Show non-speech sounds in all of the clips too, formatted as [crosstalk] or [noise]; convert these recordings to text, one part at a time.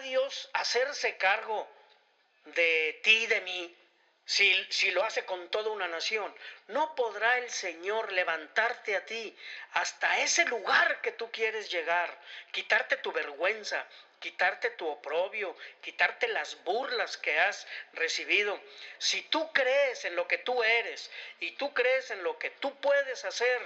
Dios hacerse cargo de ti, de mí, si, si, lo hace con toda una nación. No podrá el Señor levantarte a ti hasta ese lugar que tú quieres llegar, quitarte tu vergüenza, quitarte tu oprobio, quitarte las burlas que has recibido. Si tú crees en lo que tú eres y tú crees en lo que tú puedes hacer,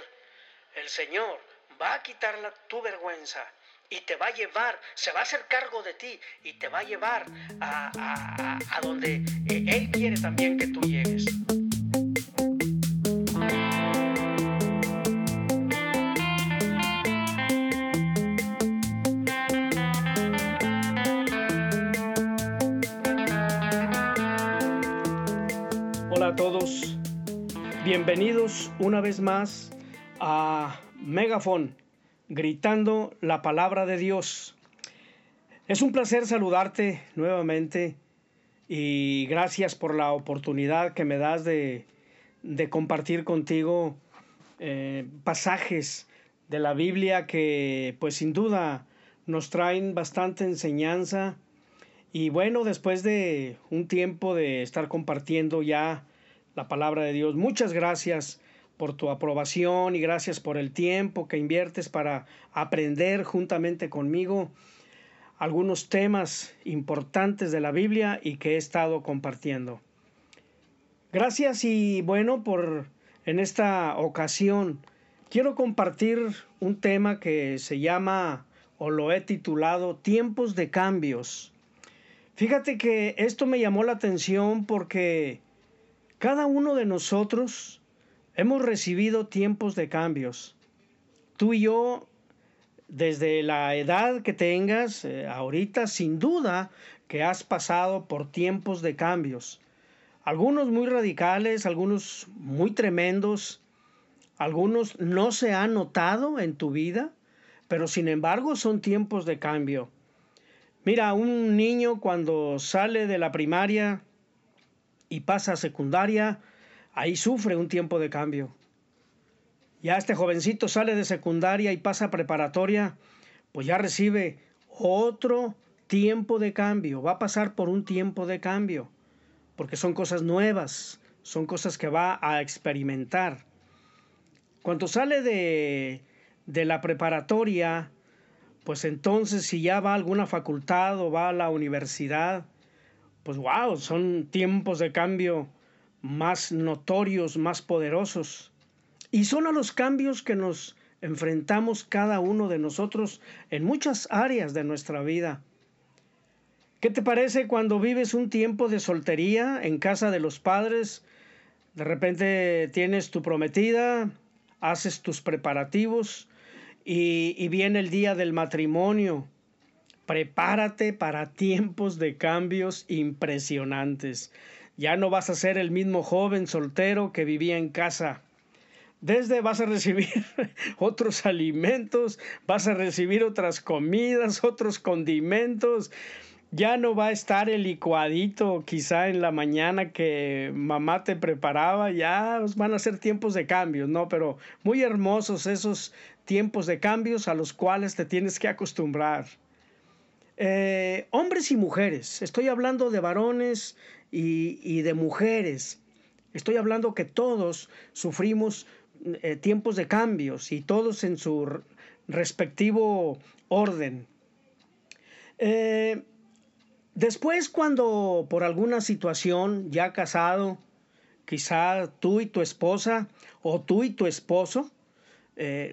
el Señor va a quitar tu vergüenza y te va a llevar, se va a hacer cargo de ti y te va a llevar a, a donde eh, Él quiere también que tú llegues. Hola a todos, bienvenidos una vez más a Megafon gritando la palabra de Dios. Es un placer saludarte nuevamente y gracias por la oportunidad que me das de, compartir contigo eh, pasajes de la Biblia que pues sin duda nos traen bastante enseñanza y bueno, después de un tiempo de estar compartiendo ya la palabra de Dios, muchas gracias por tu aprobación y gracias por el tiempo que inviertes para aprender juntamente conmigo algunos temas importantes de la Biblia y que he estado compartiendo. Gracias y bueno, por en esta ocasión quiero compartir un tema que se llama o lo he titulado Tiempos de cambios. Fíjate que esto me llamó la atención porque cada uno de nosotros Hemos recibido tiempos de cambios. Tú y yo, desde la edad que tengas, eh, ahorita sin duda que has pasado por tiempos de cambios. Algunos muy radicales, algunos muy tremendos, algunos no se han notado en tu vida, pero sin embargo son tiempos de cambio. Mira, un niño cuando sale de la primaria y pasa a secundaria, ahí sufre un tiempo de cambio. Ya este jovencito sale de secundaria y pasa a preparatoria, pues ya recibe otro tiempo de cambio, va a pasar por un tiempo de cambio, porque son cosas nuevas, son cosas que va a experimentar. Cuando sale de, de la preparatoria, pues entonces si ya va a alguna facultad o va a la universidad, pues wow, son tiempos de cambio más notorios, más poderosos. Y son a los cambios que nos enfrentamos cada uno de nosotros en muchas áreas de nuestra vida. ¿Qué te parece cuando vives un tiempo de soltería en casa de los padres? De repente tienes tu prometida, haces tus preparativos y, viene el día del matrimonio. Prepárate para tiempos de cambios impresionantes. Ya no vas a ser el mismo joven soltero que vivía en casa. Desde vas a recibir [laughs] otros alimentos, vas a recibir otras comidas, otros condimentos. Ya no va a estar el licuadito quizá en la mañana que mamá te preparaba, ya van a ser tiempos de cambios, ¿no? Pero muy hermosos esos tiempos de cambios a los cuales te tienes que acostumbrar. Eh, hombres y mujeres, estoy hablando de varones y, de mujeres, estoy hablando que todos sufrimos eh, tiempos de cambios y todos en su respectivo orden. Eh, después cuando por alguna situación ya casado, quizá tú y tu esposa o tú y tu esposo,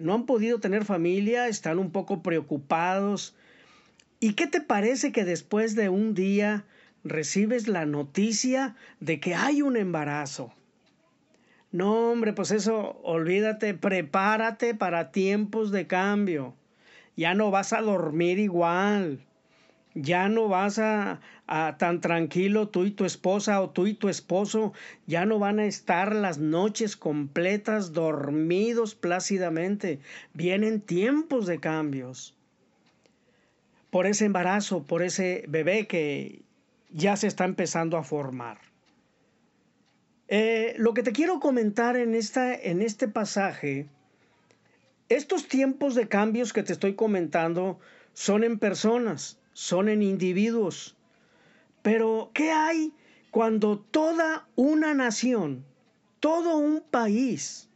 no han podido tener familia, están un poco preocupados, ¿Y qué te parece que después de un día recibes la noticia de que hay un embarazo? No, hombre, pues eso, olvídate, prepárate para tiempos de cambio. Ya no vas a dormir igual. Ya no vas a, tan tranquilo tú y tu esposa o tú y tu esposo. Ya no van a estar las noches completas dormidos plácidamente. Vienen tiempos de cambios por ese embarazo, por ese bebé que ya se está empezando a formar. Eh, lo que te quiero comentar en, esta, en este pasaje, estos tiempos de cambios que te estoy comentando son en personas, son en individuos. Pero, ¿qué hay cuando toda una nación, todo un país,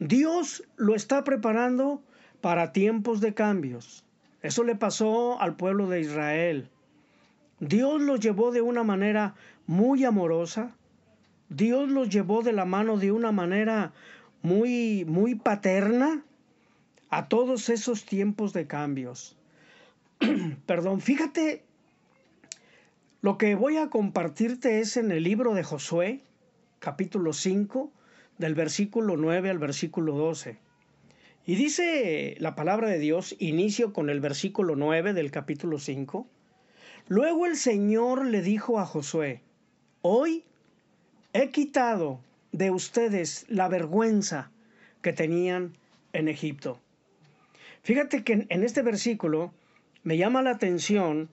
Dios lo está preparando para tiempos de cambios? Eso le pasó al pueblo de Israel. Dios los llevó de una manera muy amorosa. Dios los llevó de la mano de una manera muy, muy paterna a todos esos tiempos de cambios. [clears throat] Perdón, fíjate, lo que voy a compartirte es en el libro de Josué, capítulo 5, del versículo 9 al versículo 12. Y dice la palabra de Dios, inicio con el versículo 9 del capítulo 5. Luego el Señor le dijo a Josué, hoy he quitado de ustedes la vergüenza que tenían en Egipto. Fíjate que en este versículo me llama la atención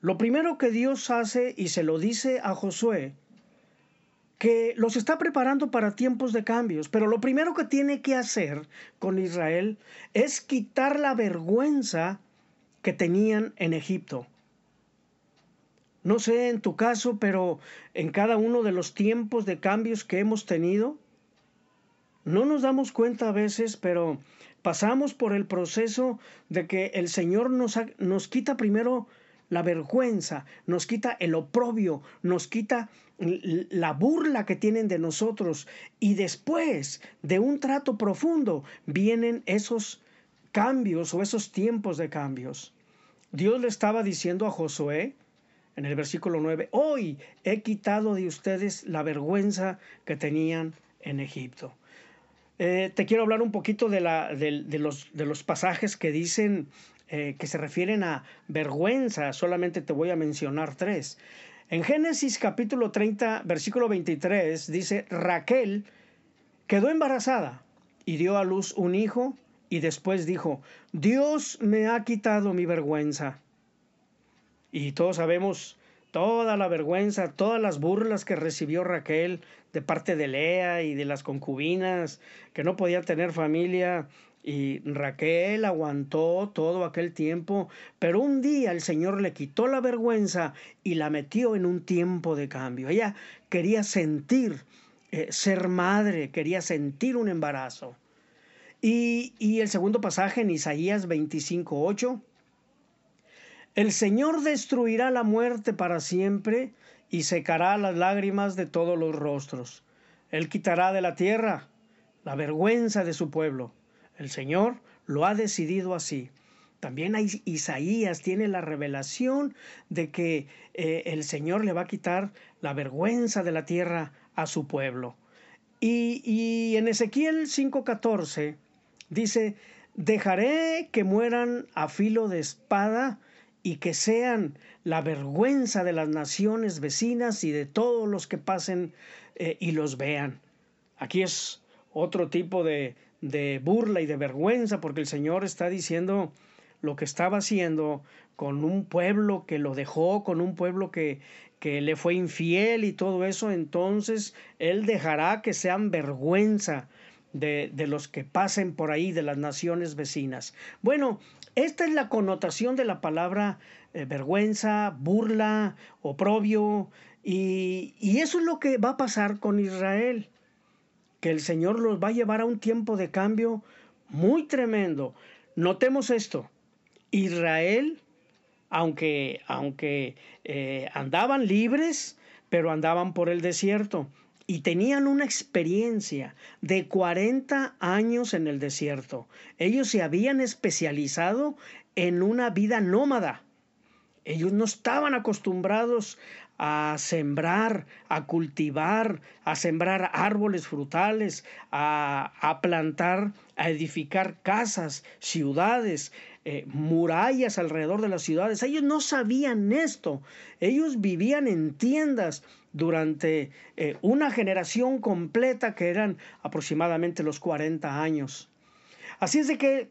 lo primero que Dios hace y se lo dice a Josué, que los está preparando para tiempos de cambios, pero lo primero que tiene que hacer con Israel es quitar la vergüenza que tenían en Egipto. No sé en tu caso, pero en cada uno de los tiempos de cambios que hemos tenido, no nos damos cuenta a veces, pero pasamos por el proceso de que el Señor nos, nos quita primero la vergüenza, nos quita el oprobio, nos quita la burla que tienen de nosotros y después de un trato profundo vienen esos cambios o esos tiempos de cambios. Dios le estaba diciendo a Josué en el versículo 9, hoy he quitado de ustedes la vergüenza que tenían en Egipto. Eh, te quiero hablar un poquito de, la, los, de los pasajes que dicen eh, que se refieren a vergüenza, solamente te voy a mencionar tres. En Génesis capítulo 30, versículo 23, dice, Raquel quedó embarazada y dio a luz un hijo y después dijo, Dios me ha quitado mi vergüenza. Y todos sabemos toda la vergüenza, todas las burlas que recibió Raquel de parte de Lea y de las concubinas, que no podía tener familia. Y Raquel aguantó todo aquel tiempo, pero un día el Señor le quitó la vergüenza y la metió en un tiempo de cambio. Ella quería sentir eh, ser madre, quería sentir un embarazo. Y, y el segundo pasaje en Isaías 25.8 el Señor destruirá la muerte para siempre y secará las lágrimas de todos los rostros. Él quitará de la tierra la vergüenza de su pueblo. El Señor lo ha decidido así. También Isaías tiene la revelación de que eh, el Señor le va a quitar la vergüenza de la tierra a su pueblo. Y, en Ezequiel 5:14 dice, dejaré que mueran a filo de espada y que sean la vergüenza de las naciones vecinas y de todos los que pasen eh, y los vean. Aquí es otro tipo de, de burla y de vergüenza porque el Señor está diciendo lo que estaba haciendo con un pueblo que lo dejó, con un pueblo que, que le fue infiel y todo eso, entonces Él dejará que sean vergüenza de, de, los que pasen por ahí, de las naciones vecinas. Bueno, esta es la connotación de la palabra eh, vergüenza, burla, oprobio, y, y eso es lo que va a pasar con Israel, que el Señor los va a llevar a un tiempo de cambio muy tremendo. Notemos esto, Israel, aunque, aunque eh, andaban libres, pero andaban por el desierto y tenían una experiencia de 40 años en el desierto. Ellos se habían especializado en una vida nómada. Ellos no estaban acostumbrados a sembrar, a cultivar, a sembrar árboles frutales, a, plantar, a edificar casas, ciudades, eh, murallas alrededor de las ciudades. Ellos no sabían esto. Ellos vivían en tiendas durante eh, una generación completa que eran aproximadamente los 40 años. Así es de que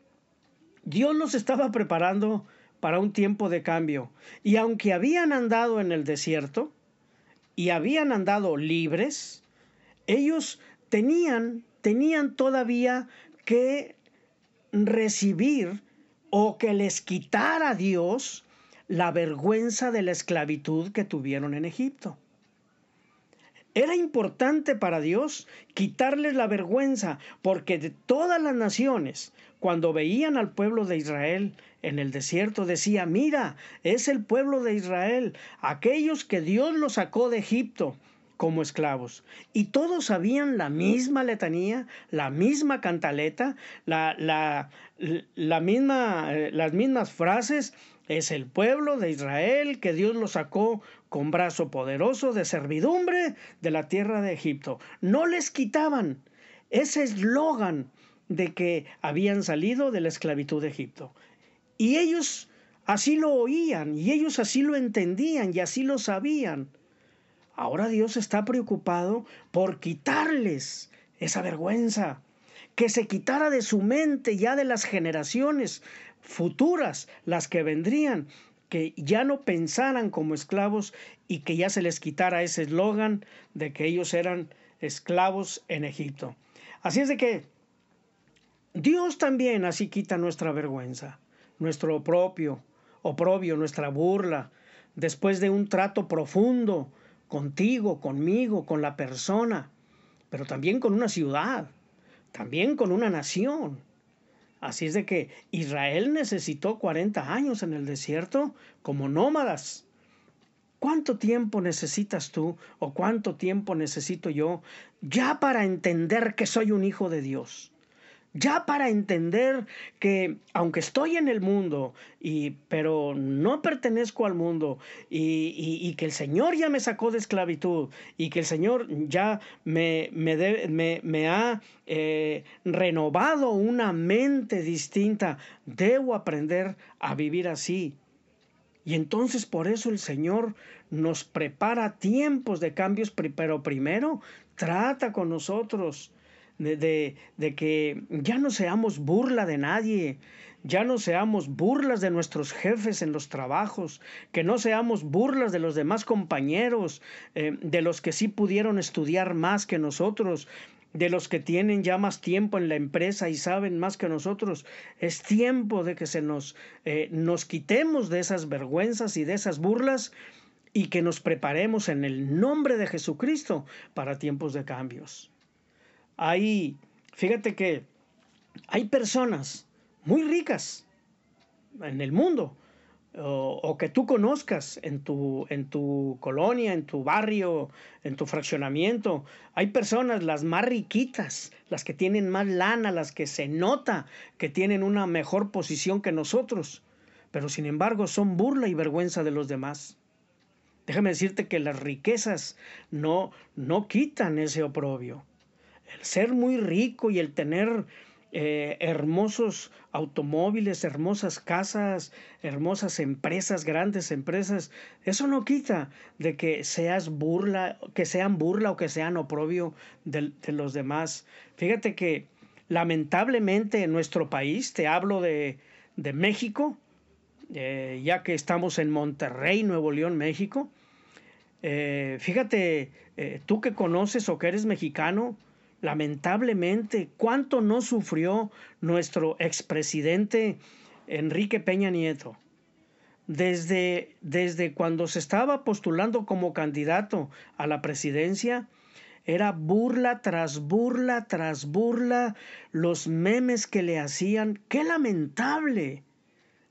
Dios los estaba preparando para un tiempo de cambio. Y aunque habían andado en el desierto y habían andado libres, ellos tenían, tenían todavía que recibir o que les quitara Dios la vergüenza de la esclavitud que tuvieron en Egipto. Era importante para Dios quitarles la vergüenza, porque de todas las naciones, cuando veían al pueblo de Israel en el desierto, decía, mira, es el pueblo de Israel, aquellos que Dios los sacó de Egipto como esclavos. Y todos sabían la misma letanía, la misma cantaleta, la, la, la misma, las mismas frases. Es el pueblo de Israel que Dios lo sacó con brazo poderoso de servidumbre de la tierra de Egipto. No les quitaban ese eslogan de que habían salido de la esclavitud de Egipto. Y ellos así lo oían, y ellos así lo entendían, y así lo sabían. Ahora Dios está preocupado por quitarles esa vergüenza, que se quitara de su mente ya de las generaciones futuras, las que vendrían, que ya no pensaran como esclavos y que ya se les quitara ese eslogan de que ellos eran esclavos en Egipto. Así es de que Dios también así quita nuestra vergüenza, nuestro propio oprobio, nuestra burla, después de un trato profundo contigo, conmigo, con la persona, pero también con una ciudad, también con una nación. Así es de que Israel necesitó 40 años en el desierto como nómadas. ¿Cuánto tiempo necesitas tú o cuánto tiempo necesito yo ya para entender que soy un hijo de Dios? Ya para entender que aunque estoy en el mundo, y, pero no pertenezco al mundo, y, que el Señor ya me sacó de esclavitud, y que el Señor ya me, me, ha eh, renovado una mente distinta, debo aprender a vivir así. Y entonces por eso el Señor nos prepara tiempos de cambios, pero primero trata con nosotros de, que ya no seamos burla de nadie, ya no seamos burlas de nuestros jefes en los trabajos, que no seamos burlas de los demás compañeros, eh, de los que sí pudieron estudiar más que nosotros, de los que tienen ya más tiempo en la empresa y saben más que nosotros. Es tiempo de que se nos, eh, nos quitemos de esas vergüenzas y de esas burlas y que nos preparemos en el nombre de Jesucristo para tiempos de cambios. Hay, fíjate que hay personas muy ricas en el mundo, o, que tú conozcas en tu, en tu colonia, en tu barrio, en tu fraccionamiento. Hay personas, las más riquitas, las que tienen más lana, las que se nota que tienen una mejor posición que nosotros, pero sin embargo son burla y vergüenza de los demás. Déjame decirte que las riquezas no, no quitan ese oprobio el ser muy rico y el tener eh, hermosos automóviles, hermosas casas, hermosas empresas, grandes empresas, eso no quita de que seas burla, que sean burla o que sean oprobio de, los demás. Fíjate que lamentablemente en nuestro país, te hablo de, México, eh, ya que estamos en Monterrey, Nuevo León, México, eh, fíjate, tú que conoces o que eres mexicano, lamentablemente, cuánto no sufrió nuestro expresidente Enrique Peña Nieto. Desde, desde cuando se estaba postulando como candidato a la presidencia, era burla tras burla tras burla los memes que le hacían. ¡Qué lamentable!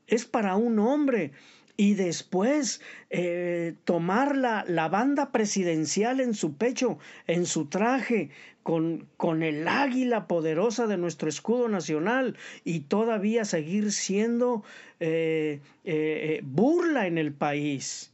Es para un hombre y después eh, tomar la, la, banda presidencial en su pecho, en su traje, con, con, el águila poderosa de nuestro escudo nacional y todavía seguir siendo eh, eh, burla en el país.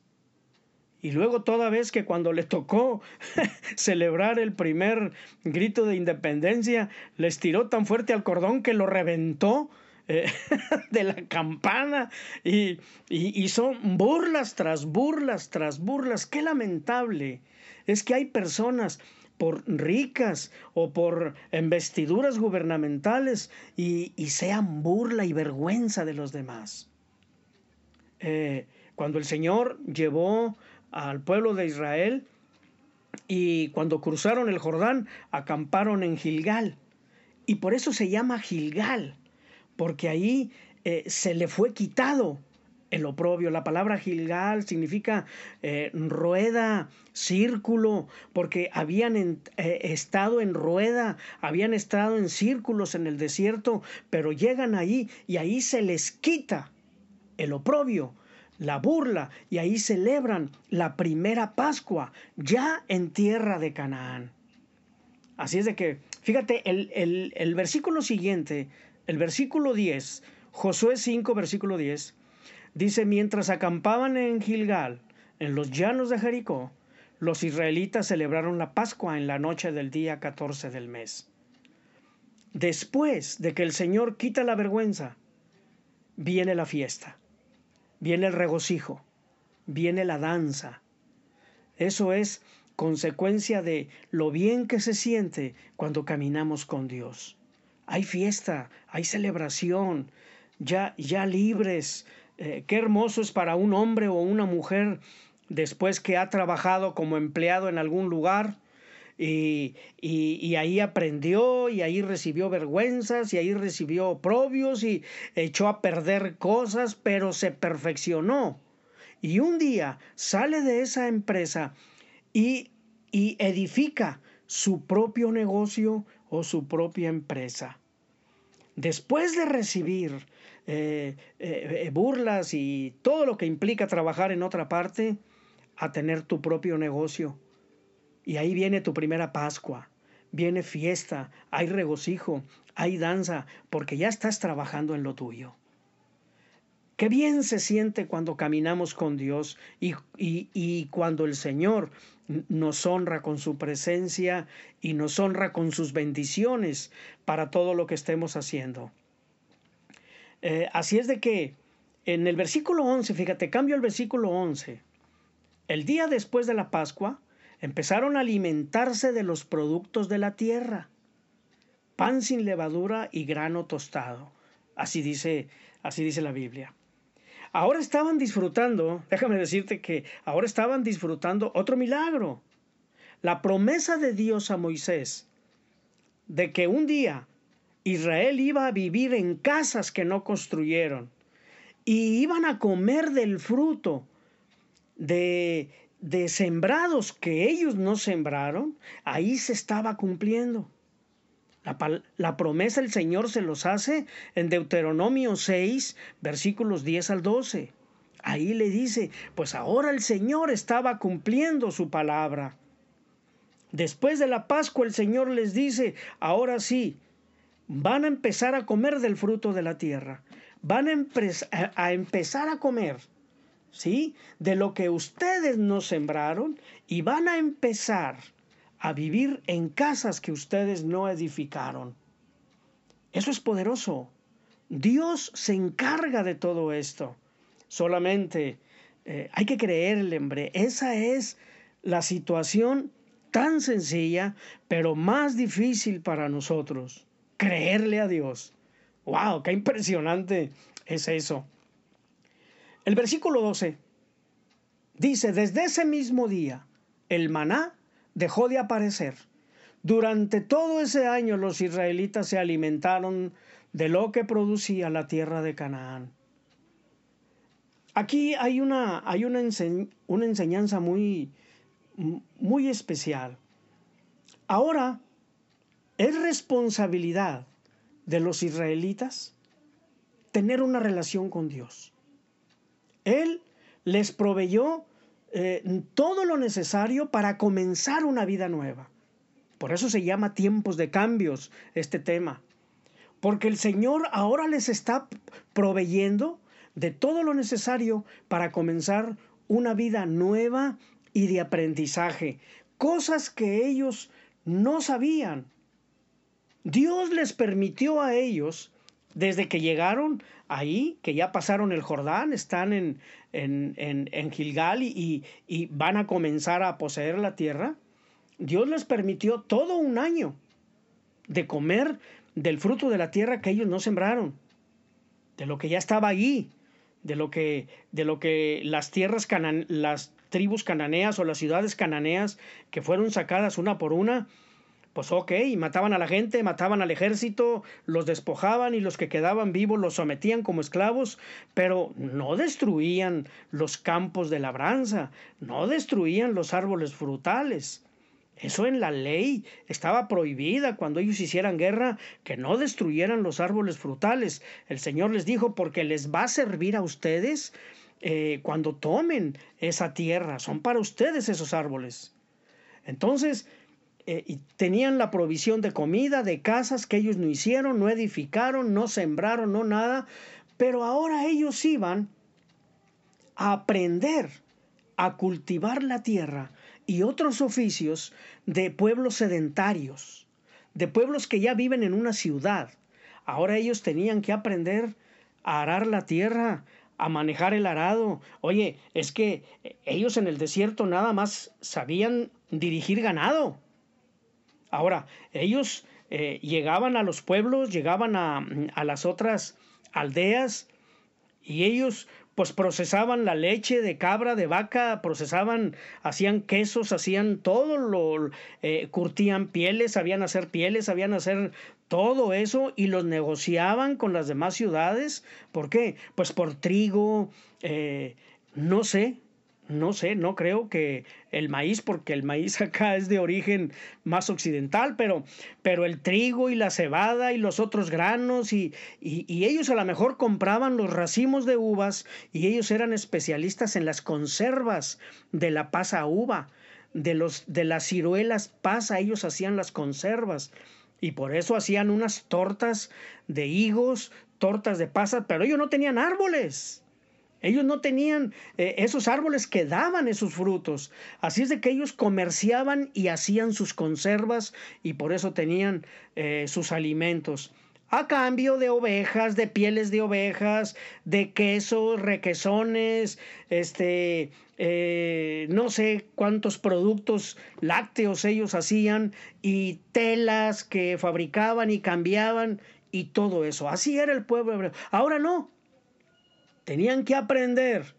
Y luego toda vez que cuando le tocó [laughs] celebrar el primer grito de independencia, les tiró tan fuerte al cordón que lo reventó eh, [laughs] de la campana y, y, son burlas tras burlas tras burlas. Qué lamentable es que hay personas por ricas o por investiduras gubernamentales y, sean burla y vergüenza de los demás. Eh, cuando el Señor llevó al pueblo de Israel y cuando cruzaron el Jordán acamparon en Gilgal y por eso se llama Gilgal porque ahí eh, se le fue quitado el oprobio. La palabra Gilgal significa eh, rueda, círculo, porque habían eh, estado en rueda, habían estado en círculos en el desierto, pero llegan ahí y ahí se les quita el oprobio, la burla, y ahí celebran la primera Pascua, ya en tierra de Canaán. Así es de que, fíjate, el, el versículo siguiente, el versículo 10, Josué 5, versículo 10, Dice, mientras acampaban en Gilgal, en los llanos de Jericó, los israelitas celebraron la Pascua en la noche del día 14 del mes. Después de que el Señor quita la vergüenza, viene la fiesta, viene el regocijo, viene la danza. Eso es consecuencia de lo bien que se siente cuando caminamos con Dios. Hay fiesta, hay celebración, ya, ya libres, eh, qué hermoso es para un hombre o una mujer después que ha trabajado como empleado en algún lugar y, y, ahí aprendió y ahí recibió vergüenzas y ahí recibió oprobios y echó a perder cosas, pero se perfeccionó. Y un día sale de esa empresa y, y edifica su propio negocio o su propia empresa. Después de recibir eh, eh, burlas y todo lo que implica trabajar en otra parte, a tener tu propio negocio. Y ahí viene tu primera Pascua, viene fiesta, hay regocijo, hay danza, porque ya estás trabajando en lo tuyo. Qué bien se siente cuando caminamos con Dios y, y, cuando el Señor nos honra con su presencia y nos honra con sus bendiciones para todo lo que estemos haciendo. Eh, así es de que en el versículo 11, fíjate, cambio el versículo 11. El día después de la Pascua empezaron a alimentarse de los productos de la tierra, pan sin levadura y grano tostado. Así dice, así dice la Biblia. Ahora estaban disfrutando, déjame decirte que ahora estaban disfrutando otro milagro. La promesa de Dios a Moisés de que un día Israel iba a vivir en casas que no construyeron y iban a comer del fruto de, de sembrados que ellos no sembraron, ahí se estaba cumpliendo. La, promesa el Señor se los hace en Deuteronomio 6, versículos 10 al 12. Ahí le dice, pues ahora el Señor estaba cumpliendo su palabra. Después de la Pascua el Señor les dice, ahora sí, van a empezar a comer del fruto de la tierra, van a, empezar a comer, ¿sí? De lo que ustedes no sembraron y van a empezar a vivir en casas que ustedes no edificaron. Eso es poderoso. Dios se encarga de todo esto. Solamente eh, hay que creerle, hombre. Esa es la situación tan sencilla, pero más difícil para nosotros creerle a Dios. ¡Wow! ¡Qué impresionante es eso! El versículo 12 dice, desde ese mismo día el maná dejó de aparecer. Durante todo ese año los israelitas se alimentaron de lo que producía la tierra de Canaán. Aquí hay una, hay una, una enseñanza muy, muy especial. Ahora es responsabilidad de los israelitas tener una relación con Dios. Él les proveyó eh, todo lo necesario para comenzar una vida nueva. Por eso se llama tiempos de cambios este tema. Porque el Señor ahora les está proveyendo de todo lo necesario para comenzar una vida nueva y de aprendizaje. Cosas que ellos no sabían, Dios les permitió a ellos, desde que llegaron ahí, que ya pasaron el Jordán, están en, en, Gilgal y, y van a comenzar a poseer la tierra, Dios les permitió todo un año de comer del fruto de la tierra que ellos no sembraron, de lo que ya estaba allí, de lo que, de lo que las tierras las tribus cananeas o las ciudades cananeas que fueron sacadas una por una, pues ok, mataban a la gente, mataban al ejército, los despojaban y los que quedaban vivos los sometían como esclavos, pero no destruían los campos de labranza, no destruían los árboles frutales. Eso en la ley estaba prohibida cuando ellos hicieran guerra, que no destruyeran los árboles frutales. El Señor les dijo, porque les va a servir a ustedes eh, cuando tomen esa tierra, son para ustedes esos árboles. Entonces, eh, tenían la provisión de comida, de casas que ellos no hicieron, no edificaron, no sembraron, no nada, pero ahora ellos iban a aprender a cultivar la tierra y otros oficios de pueblos sedentarios, de pueblos que ya viven en una ciudad. Ahora ellos tenían que aprender a arar la tierra, a manejar el arado. Oye, es que ellos en el desierto nada más sabían dirigir ganado. Ahora, ellos eh, llegaban a los pueblos, llegaban a, las otras aldeas y ellos pues procesaban la leche de cabra, de vaca, procesaban, hacían quesos, hacían todo lo, eh, curtían pieles, sabían hacer pieles, sabían hacer todo eso y los negociaban con las demás ciudades. ¿Por qué? Pues por trigo, eh, no sé, no sé, no creo que el maíz, porque el maíz [laughs] acá es de origen más occidental, pero, pero el trigo y la cebada y los otros granos y, y, ellos a lo mejor compraban los racimos de uvas y ellos eran especialistas en las conservas de la pasa uva, de, los, de las ciruelas pasa, ellos hacían las conservas y por eso hacían unas tortas de higos, tortas de pasas, pero ellos no tenían árboles. Ellos no tenían eh, esos árboles que daban esos frutos. Así es de que ellos comerciaban y hacían sus conservas y por eso tenían eh, sus alimentos. A cambio de ovejas, de pieles de ovejas, de quesos, requesones, este, eh, no sé cuántos productos lácteos ellos hacían y telas que fabricaban y cambiaban y todo eso. Así era el pueblo hebreo. Ahora no, tenían que aprender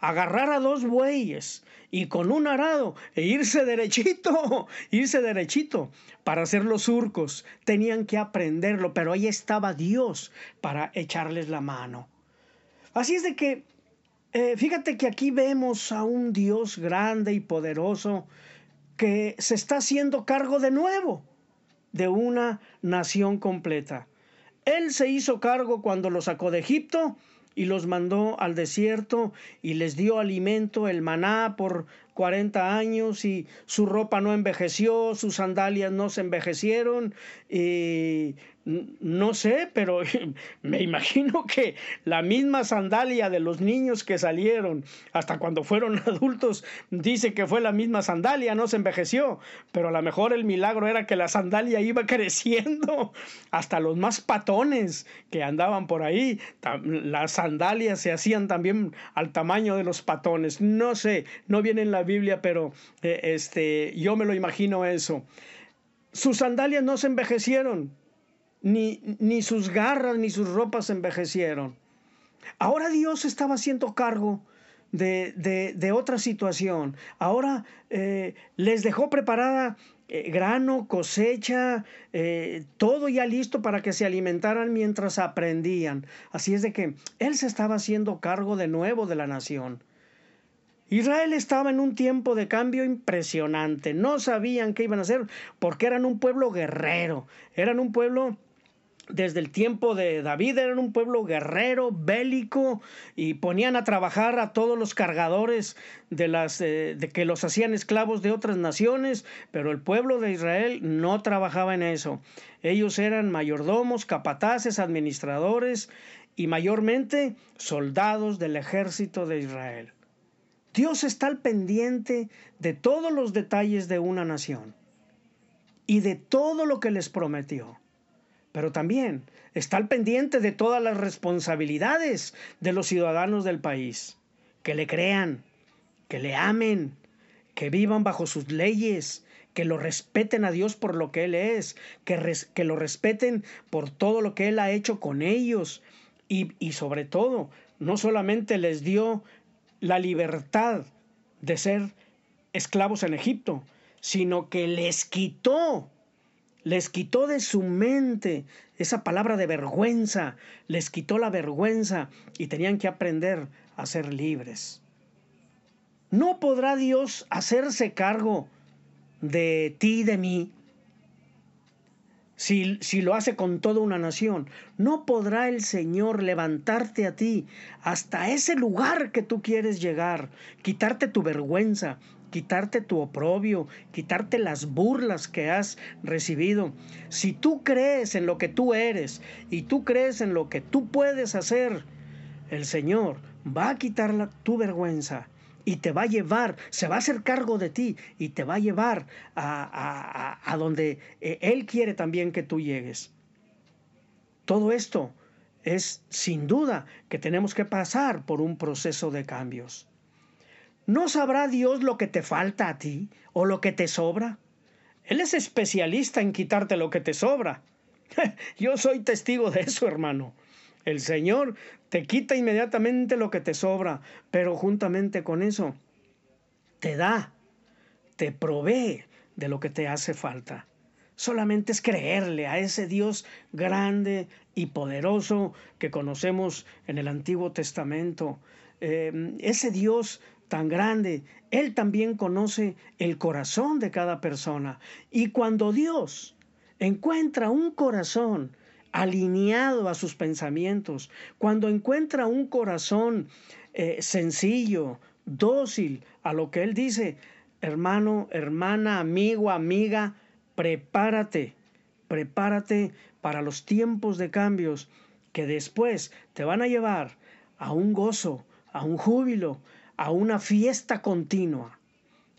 a agarrar a dos bueyes y con un arado e irse derechito, [laughs] irse derechito para hacer los surcos. Tenían que aprenderlo, pero ahí estaba Dios para echarles la mano. Así es de que, eh, fíjate que aquí vemos a un Dios grande y poderoso que se está haciendo cargo de nuevo de una nación completa. Él se hizo cargo cuando lo sacó de Egipto y los mandó al desierto y les dio alimento, el maná, por 40 años y su ropa no envejeció, sus sandalias no se envejecieron y no sé, pero [laughs] me imagino que la misma sandalia de los niños que salieron hasta cuando fueron [laughs] adultos dice que fue la misma sandalia, no se envejeció, pero a lo mejor el milagro era que la sandalia iba [laughs] creciendo hasta los más patones que andaban por ahí, las sandalias se hacían también al tamaño de los patones, no sé, no viene en la Biblia, pero eh, este, yo me lo imagino eso. Sus sandalias no se envejecieron, ni, ni sus garras ni sus ropas envejecieron. Ahora Dios estaba haciendo cargo de, de, otra situación. Ahora eh, les dejó preparada eh, grano, cosecha, eh, todo ya listo para que se alimentaran mientras aprendían. Así es de que Él se estaba haciendo cargo de nuevo de la nación. Israel estaba en un tiempo de cambio impresionante. No sabían qué iban a hacer porque eran un pueblo guerrero, eran un pueblo desde el tiempo de David eran un pueblo guerrero, bélico, y ponían a trabajar a todos los cargadores de las eh, de que los hacían esclavos de otras naciones, pero el pueblo de Israel no trabajaba en eso. Ellos eran mayordomos, capataces, administradores y mayormente soldados del ejército de Israel. Dios está al pendiente de todos los detalles de una nación y de todo lo que les prometió pero también está pendiente de todas las responsabilidades de los ciudadanos del país. Que le crean, que le amen, que vivan bajo sus leyes, que lo respeten a Dios por lo que Él es, que, que lo respeten por todo lo que Él ha hecho con ellos y, y sobre todo, no solamente les dio la libertad de ser esclavos en Egipto, sino que les quitó les quitó de su mente esa palabra de vergüenza, les quitó la vergüenza y tenían que aprender a ser libres. ¿No podrá Dios hacerse cargo de ti y de mí? Si, si, lo hace con toda una nación, no podrá el Señor levantarte a ti hasta ese lugar que tú quieres llegar, quitarte tu vergüenza, quitarte tu oprobio, quitarte las burlas que has recibido. Si tú crees en lo que tú eres y tú crees en lo que tú puedes hacer, el Señor va a quitar tu vergüenza y te va a llevar, se va a hacer cargo de ti y te va a llevar a, a, donde eh, Él quiere también que tú llegues. Todo esto es sin duda que tenemos que pasar por un proceso de cambios. ¿No sabrá Dios lo que te falta a ti o lo que te sobra? Él es especialista en quitarte lo que te sobra. [laughs] Yo soy testigo de eso, hermano. El Señor te quita inmediatamente lo que te sobra, pero juntamente con eso te da, te provee de lo que te hace falta. Solamente es creerle a ese Dios grande y poderoso que conocemos en el Antiguo Testamento. Eh, ese Dios tan grande, Él también conoce el corazón de cada persona. Y cuando Dios encuentra un corazón alineado a sus pensamientos, cuando encuentra un corazón eh, sencillo, dócil a lo que Él dice, hermano, hermana, amigo, amiga, prepárate, prepárate para los tiempos de cambios que después te van a llevar a un gozo, a un júbilo, a una fiesta continua,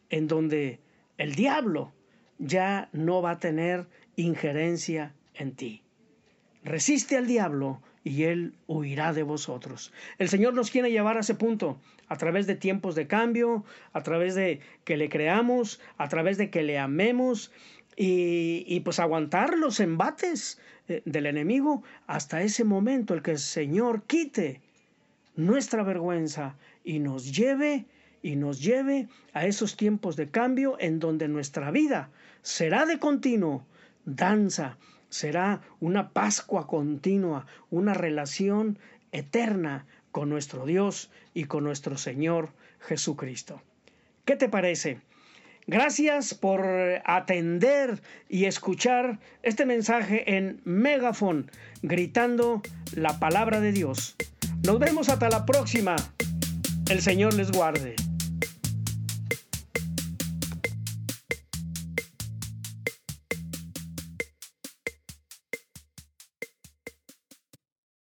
en donde el diablo ya no va a tener injerencia en ti. Resiste al diablo y él huirá de vosotros. El Señor nos quiere llevar a ese punto, a través de tiempos de cambio, a través de que le creamos, a través de que le amemos y, y pues aguantar los embates eh, del enemigo hasta ese momento, el que el Señor quite nuestra vergüenza y nos lleve y nos lleve a esos tiempos de cambio en donde nuestra vida será de continuo danza, será una Pascua continua, una relación eterna con nuestro Dios y con nuestro Señor Jesucristo. ¿Qué te parece? Gracias por atender y escuchar este mensaje en megafon, gritando la palabra de Dios. Nos vemos hasta la próxima. El Señor les guarde.